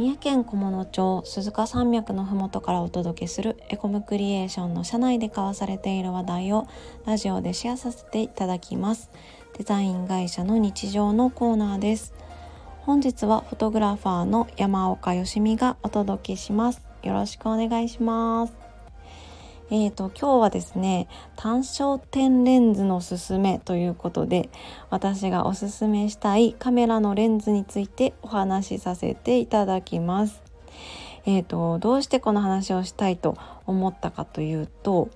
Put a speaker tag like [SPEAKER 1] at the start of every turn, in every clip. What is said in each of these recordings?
[SPEAKER 1] 三重県菰野町鈴鹿山脈のふもとからお届けするエコムクリエーションの社内で交わされている話題をラジオでシェアさせていただきます。デザイン会社の日常のコーナーです。本日はフォトグラファーの山岡よしみがお届けします。よろしくお願いします。えーと、今日はですね単焦点レンズのすすめということで私がおすすめしたいカメラのレンズについてお話しさせていただきます。えーと、どうしてこの話をしたいと思ったかというと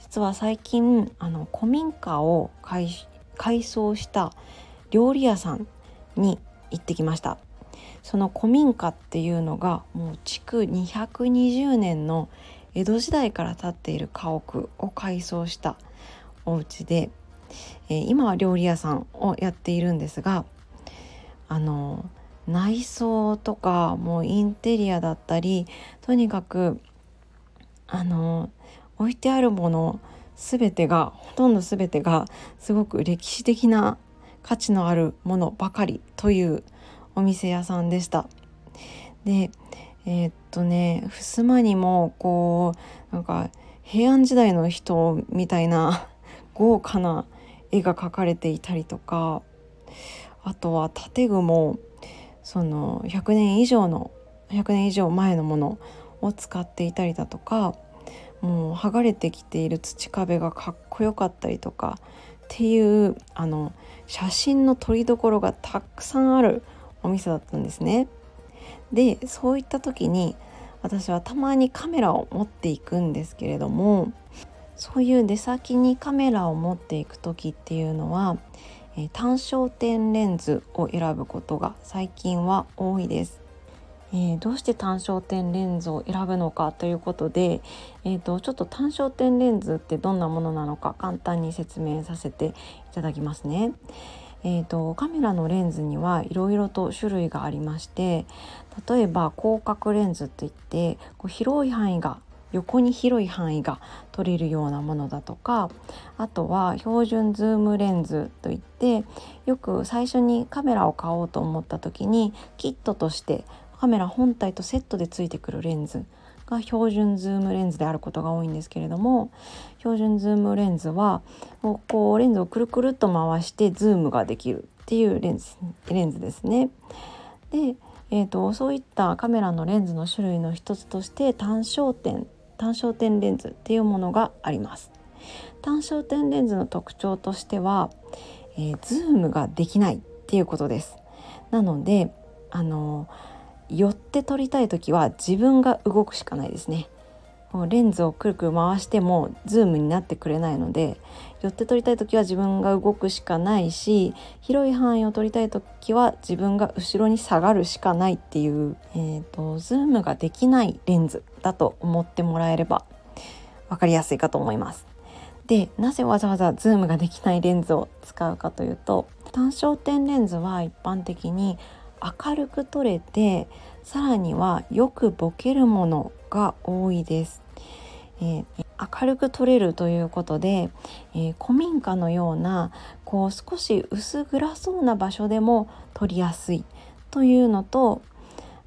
[SPEAKER 1] 実は最近あの古民家を改装した料理屋さんに行ってきました。その古民家っていうのがもう築220年の江戸時代から建っている家屋を改装したお家で、えー、今は料理屋さんをやっているんですがあの内装とかもうインテリアだったりとにかくあの置いてあるもの全てがほとんど全てがすごく歴史的な価値のあるものばかりというお店屋さんでした。でえー、っとね襖にもこうなんか平安時代の人みたいな 豪華な絵が描かれていたりとかあとは建具もその100年以上の100年以上前のものを使っていたりだとかもう剥がれてきている土壁がかっこよかったりとかっていうあの写真の撮りどころがたくさんあるお店だったんですね。でそういった時に私はたまにカメラを持っていくんですけれどもそういう出先にカメラを持っていく時っていうのは、え、単焦点レンズを選ぶことが最近は多いです。えー、どうして単焦点レンズを選ぶのかということで、えーと、ちょっと単焦点レンズってどんなものなのか簡単に説明させていただきますね。えーと、カメラのレンズにはいろいろと種類がありまして例えば広角レンズっていってこう広い範囲が横に広い範囲が撮れるようなものだとかあとは標準ズームレンズといってよく最初にカメラを買おうと思った時にキットとしてカメラ本体とセットでついてくるレンズが標準ズームレンズであることが多いんですけれども標準ズームレンズはこうレンズをくるくるっと回してズームができるっていうレンズレンズですね。で、えーと、そういったカメラのレンズの種類の一つとして単焦点単焦点レンズっていうものがあります。単焦点レンズの特徴としては、えー、ズームができないっていうことです。なのであのー寄って撮りたい時は自分が動くしかないですねレンズをくるくる回してもズームになってくれないので寄って撮りたい時は自分が動くしかないし広い範囲を撮りたい時は自分が後ろに下がるしかないっていう、えーと、ズームができないレンズだと思ってもらえれば分かりやすいかと思います。でなぜわざわざズームができないレンズを使うかというと単焦点レンズは一般的に明るく撮れてさらにはよくボケるものが多いです。えー、明るく撮れるということで、えー、古民家のようなこう少し薄暗そうな場所でも撮りやすいというのと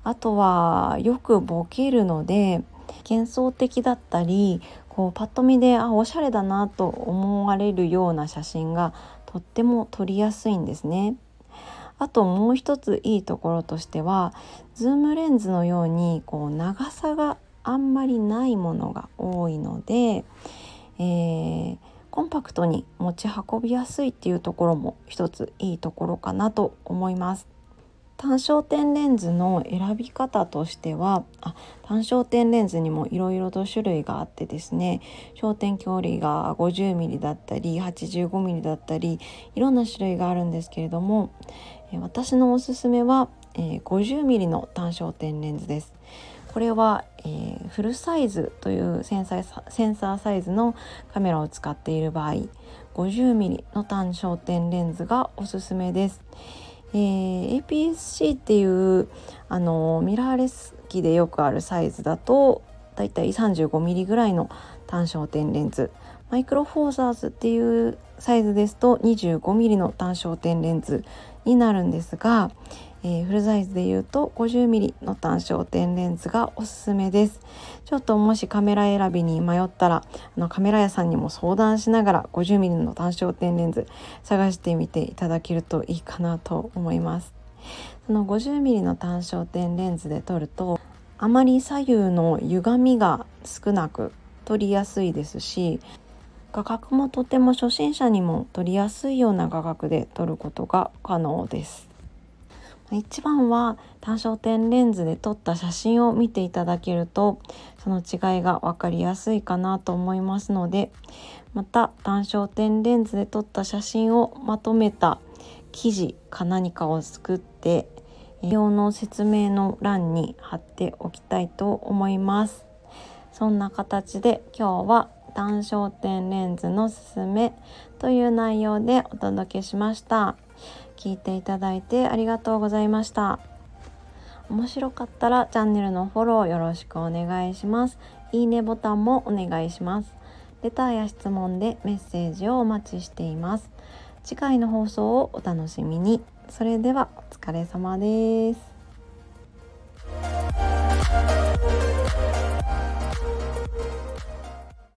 [SPEAKER 1] あとはよくボケるので幻想的だったりこうパッと見であおしゃれだなと思われるような写真がとっても撮りやすいんですね。あともう一ついいところとしてはズームレンズのようにこう長さがあんまりないものが多いので、えー、コンパクトに持ち運びやすいっていうところも一ついいところかなと思います。単焦点レンズの選び方としてはあ単焦点レンズにもいろいろと種類があってですね焦点距離が 50mm だったり 85mm だったりいろんな種類があるんですけれども私のおすすめは、50mm の単焦点レンズです。これは、えー、フルサイズというセンサーセンサーサイズのカメラを使っている場合 50mm の単焦点レンズがおすすめです。えー、APS-C っていうあのミラーレス機でよくあるサイズだとだいたい 35mm ぐらいの単焦点レンズ。マイクロフォーザーズっていうサイズですと 25mm の単焦点レンズになるんですが、えー、フルサイズで言うと 50mm の単焦点レンズがおすすめです。ちょっともしカメラ選びに迷ったらあのカメラ屋さんにも相談しながら 50mm の単焦点レンズ探してみていただけるといいかなと思います。その 50mm の単焦点レンズで撮るとあまり左右の歪みが少なく撮りやすいですし画角もとても初心者にも撮りやすいような画角で撮ることが可能です。一番は単焦点レンズで撮った写真を見ていただけるとその違いが分かりやすいかなと思いますのでまた単焦点レンズで撮った写真をまとめた記事か何かを作って用の説明の欄に貼っておきたいと思います。そんな形で今日は単焦点レンズのすすめという内容でお届けしました。聞いていただいてありがとうございました。面白かったらチャンネルのフォローよろしくお願いします。いいねボタンもお願いします。レターや質問でメッセージをお待ちしています。次回の放送をお楽しみに。それではお疲れ様です。